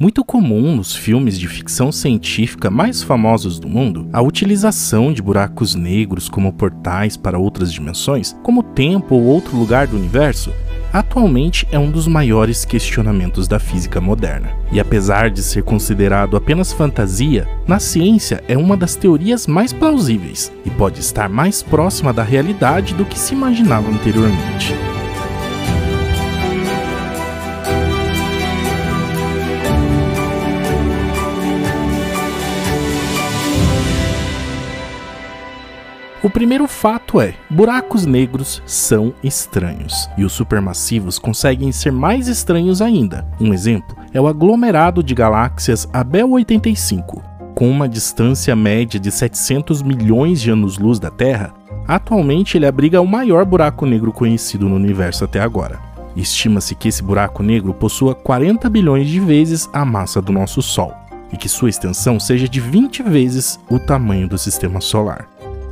Muito comum nos filmes de ficção científica mais famosos do mundo a utilização de buracos negros como portais para outras dimensões, como tempo ou outro lugar do universo, atualmente é um dos maiores questionamentos da física moderna. E apesar de ser considerado apenas fantasia, na ciência é uma das teorias mais plausíveis e pode estar mais próxima da realidade do que se imaginava anteriormente. O primeiro fato é: buracos negros são estranhos, e os supermassivos conseguem ser mais estranhos ainda. Um exemplo é o aglomerado de galáxias Abel 85. Com uma distância média de 700 milhões de anos-luz da Terra, atualmente ele abriga o maior buraco negro conhecido no universo até agora. Estima-se que esse buraco negro possua 40 bilhões de vezes a massa do nosso Sol, e que sua extensão seja de 20 vezes o tamanho do sistema solar.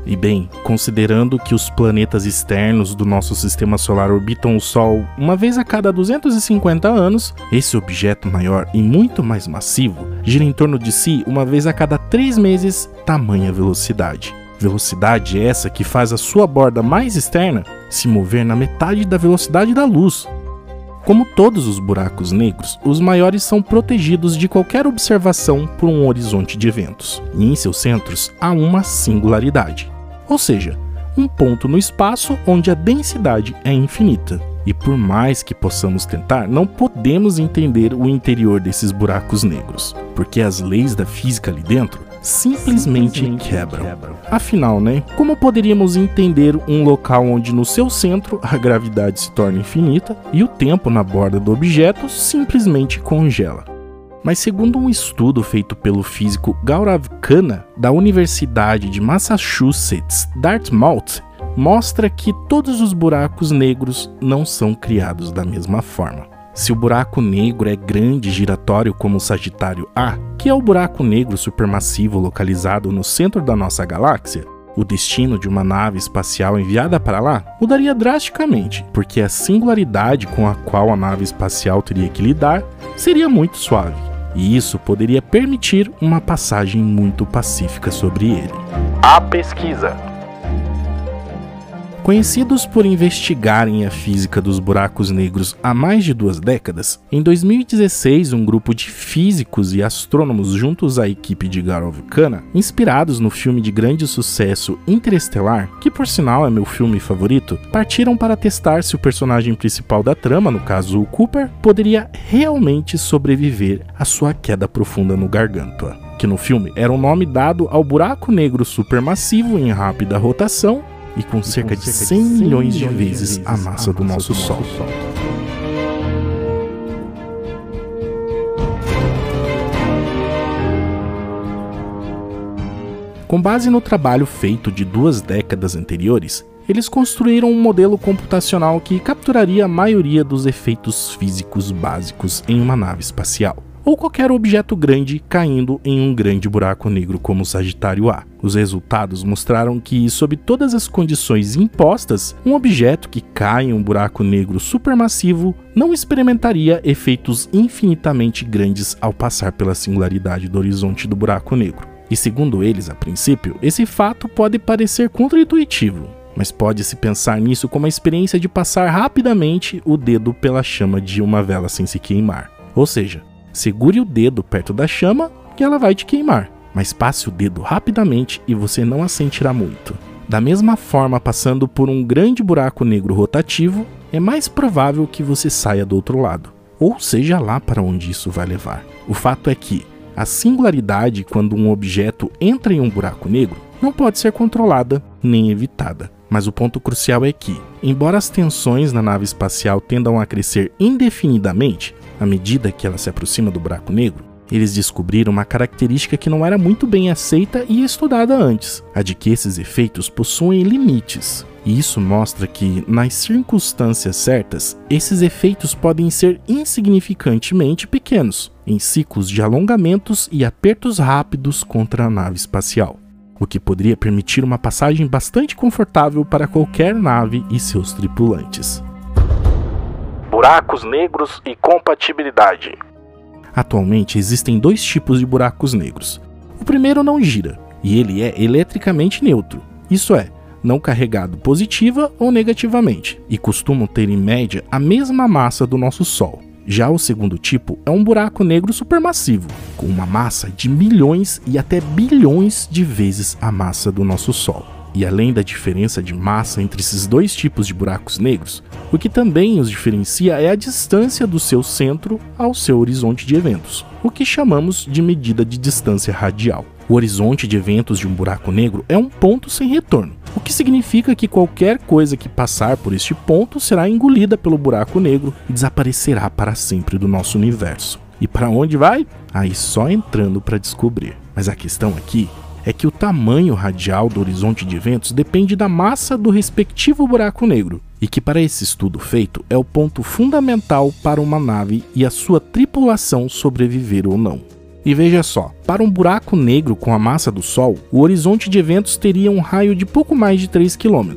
E bem, considerando que os planetas externos do nosso sistema solar orbitam o Sol uma vez a cada 250 anos, esse objeto maior e muito mais massivo gira em torno de si uma vez a cada 3 meses, tamanha velocidade. Velocidade essa que faz a sua borda mais externa se mover na metade da velocidade da luz. Como todos os buracos negros, os maiores são protegidos de qualquer observação por um horizonte de eventos, e em seus centros há uma singularidade ou seja, um ponto no espaço onde a densidade é infinita. E por mais que possamos tentar, não podemos entender o interior desses buracos negros, porque as leis da física ali dentro simplesmente, simplesmente quebram. quebram. Afinal, né? Como poderíamos entender um local onde no seu centro a gravidade se torna infinita e o tempo na borda do objeto simplesmente congela? Mas segundo um estudo feito pelo físico Gaurav Khanna, da Universidade de Massachusetts, Dartmouth, mostra que todos os buracos negros não são criados da mesma forma. Se o buraco negro é grande e giratório como o Sagitário A, que é o buraco negro supermassivo localizado no centro da nossa galáxia, o destino de uma nave espacial enviada para lá mudaria drasticamente, porque a singularidade com a qual a nave espacial teria que lidar seria muito suave e isso poderia permitir uma passagem muito pacífica sobre ele. A pesquisa. Conhecidos por investigarem a física dos buracos negros há mais de duas décadas, em 2016 um grupo de físicos e astrônomos juntos à equipe de Gaurav Khanna, inspirados no filme de grande sucesso Interestelar, que por sinal é meu filme favorito, partiram para testar se o personagem principal da trama, no caso o Cooper, poderia realmente sobreviver à sua queda profunda no Gargantua que no filme era o um nome dado ao buraco negro supermassivo em rápida rotação e com cerca de 100 milhões de vezes a massa do nosso Sol. Com base no trabalho feito de duas décadas anteriores, eles construíram um modelo computacional que capturaria a maioria dos efeitos físicos básicos em uma nave espacial ou qualquer objeto grande caindo em um grande buraco negro como o Sagitário A. Os resultados mostraram que, sob todas as condições impostas, um objeto que cai em um buraco negro supermassivo não experimentaria efeitos infinitamente grandes ao passar pela singularidade do horizonte do buraco negro. E segundo eles, a princípio, esse fato pode parecer contraintuitivo, mas pode-se pensar nisso como a experiência de passar rapidamente o dedo pela chama de uma vela sem se queimar. Ou seja, Segure o dedo perto da chama que ela vai te queimar, mas passe o dedo rapidamente e você não a sentirá muito. Da mesma forma, passando por um grande buraco negro rotativo, é mais provável que você saia do outro lado, ou seja lá para onde isso vai levar. O fato é que a singularidade quando um objeto entra em um buraco negro não pode ser controlada nem evitada. Mas o ponto crucial é que, embora as tensões na nave espacial tendam a crescer indefinidamente, à medida que ela se aproxima do buraco negro, eles descobriram uma característica que não era muito bem aceita e estudada antes, a de que esses efeitos possuem limites. E isso mostra que, nas circunstâncias certas, esses efeitos podem ser insignificantemente pequenos, em ciclos de alongamentos e apertos rápidos contra a nave espacial, o que poderia permitir uma passagem bastante confortável para qualquer nave e seus tripulantes buracos negros e compatibilidade. Atualmente existem dois tipos de buracos negros. O primeiro não gira, e ele é eletricamente neutro, isso é, não carregado positiva ou negativamente, e costumam ter em média a mesma massa do nosso Sol. Já o segundo tipo é um buraco negro supermassivo, com uma massa de milhões e até bilhões de vezes a massa do nosso Sol. E além da diferença de massa entre esses dois tipos de buracos negros, o que também os diferencia é a distância do seu centro ao seu horizonte de eventos, o que chamamos de medida de distância radial. O horizonte de eventos de um buraco negro é um ponto sem retorno, o que significa que qualquer coisa que passar por este ponto será engolida pelo buraco negro e desaparecerá para sempre do nosso universo. E para onde vai? Aí só entrando para descobrir. Mas a questão aqui é que o tamanho radial do horizonte de eventos depende da massa do respectivo buraco negro, e que para esse estudo feito é o ponto fundamental para uma nave e a sua tripulação sobreviver ou não. E veja só, para um buraco negro com a massa do Sol, o horizonte de eventos teria um raio de pouco mais de 3 km.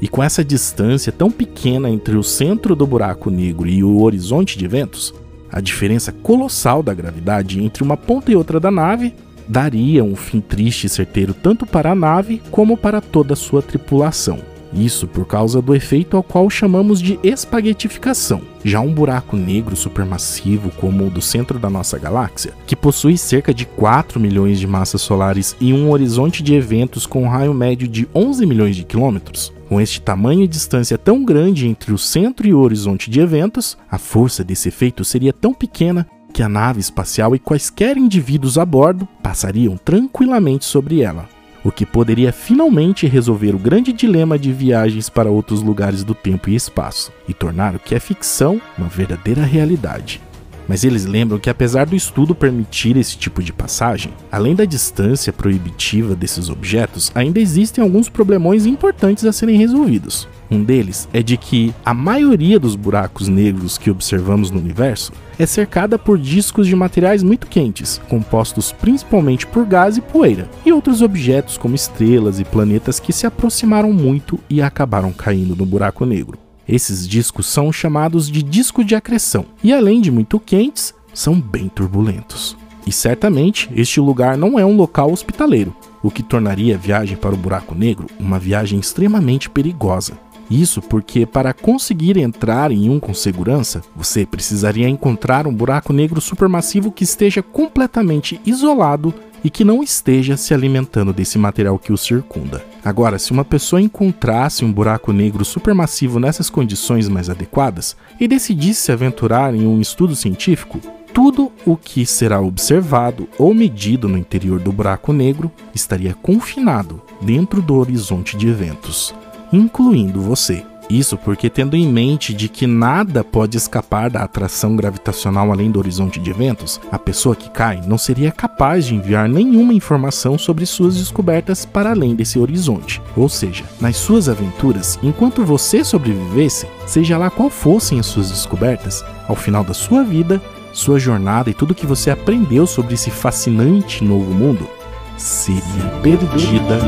E com essa distância tão pequena entre o centro do buraco negro e o horizonte de eventos, a diferença colossal da gravidade entre uma ponta e outra da nave daria um fim triste e certeiro tanto para a nave como para toda a sua tripulação. Isso por causa do efeito ao qual chamamos de espaguetificação. Já um buraco negro supermassivo como o do centro da nossa galáxia, que possui cerca de 4 milhões de massas solares e um horizonte de eventos com um raio médio de 11 milhões de quilômetros, com este tamanho e distância tão grande entre o centro e o horizonte de eventos, a força desse efeito seria tão pequena que a nave espacial e quaisquer indivíduos a bordo passariam tranquilamente sobre ela o que poderia finalmente resolver o grande dilema de viagens para outros lugares do tempo e espaço, e tornar o que é ficção uma verdadeira realidade. Mas eles lembram que, apesar do estudo permitir esse tipo de passagem, além da distância proibitiva desses objetos, ainda existem alguns problemões importantes a serem resolvidos. Um deles é de que a maioria dos buracos negros que observamos no universo é cercada por discos de materiais muito quentes, compostos principalmente por gás e poeira, e outros objetos como estrelas e planetas que se aproximaram muito e acabaram caindo no buraco negro. Esses discos são chamados de disco de acreção, e além de muito quentes, são bem turbulentos. E certamente este lugar não é um local hospitaleiro, o que tornaria a viagem para o buraco negro uma viagem extremamente perigosa. Isso porque, para conseguir entrar em um com segurança, você precisaria encontrar um buraco negro supermassivo que esteja completamente isolado e que não esteja se alimentando desse material que o circunda. Agora, se uma pessoa encontrasse um buraco negro supermassivo nessas condições mais adequadas e decidisse se aventurar em um estudo científico, tudo o que será observado ou medido no interior do buraco negro estaria confinado dentro do horizonte de eventos incluindo você. Isso porque tendo em mente de que nada pode escapar da atração gravitacional além do horizonte de eventos, a pessoa que cai não seria capaz de enviar nenhuma informação sobre suas descobertas para além desse horizonte. Ou seja, nas suas aventuras, enquanto você sobrevivesse, seja lá qual fossem as suas descobertas, ao final da sua vida, sua jornada e tudo que você aprendeu sobre esse fascinante novo mundo seria perdida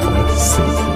para sempre.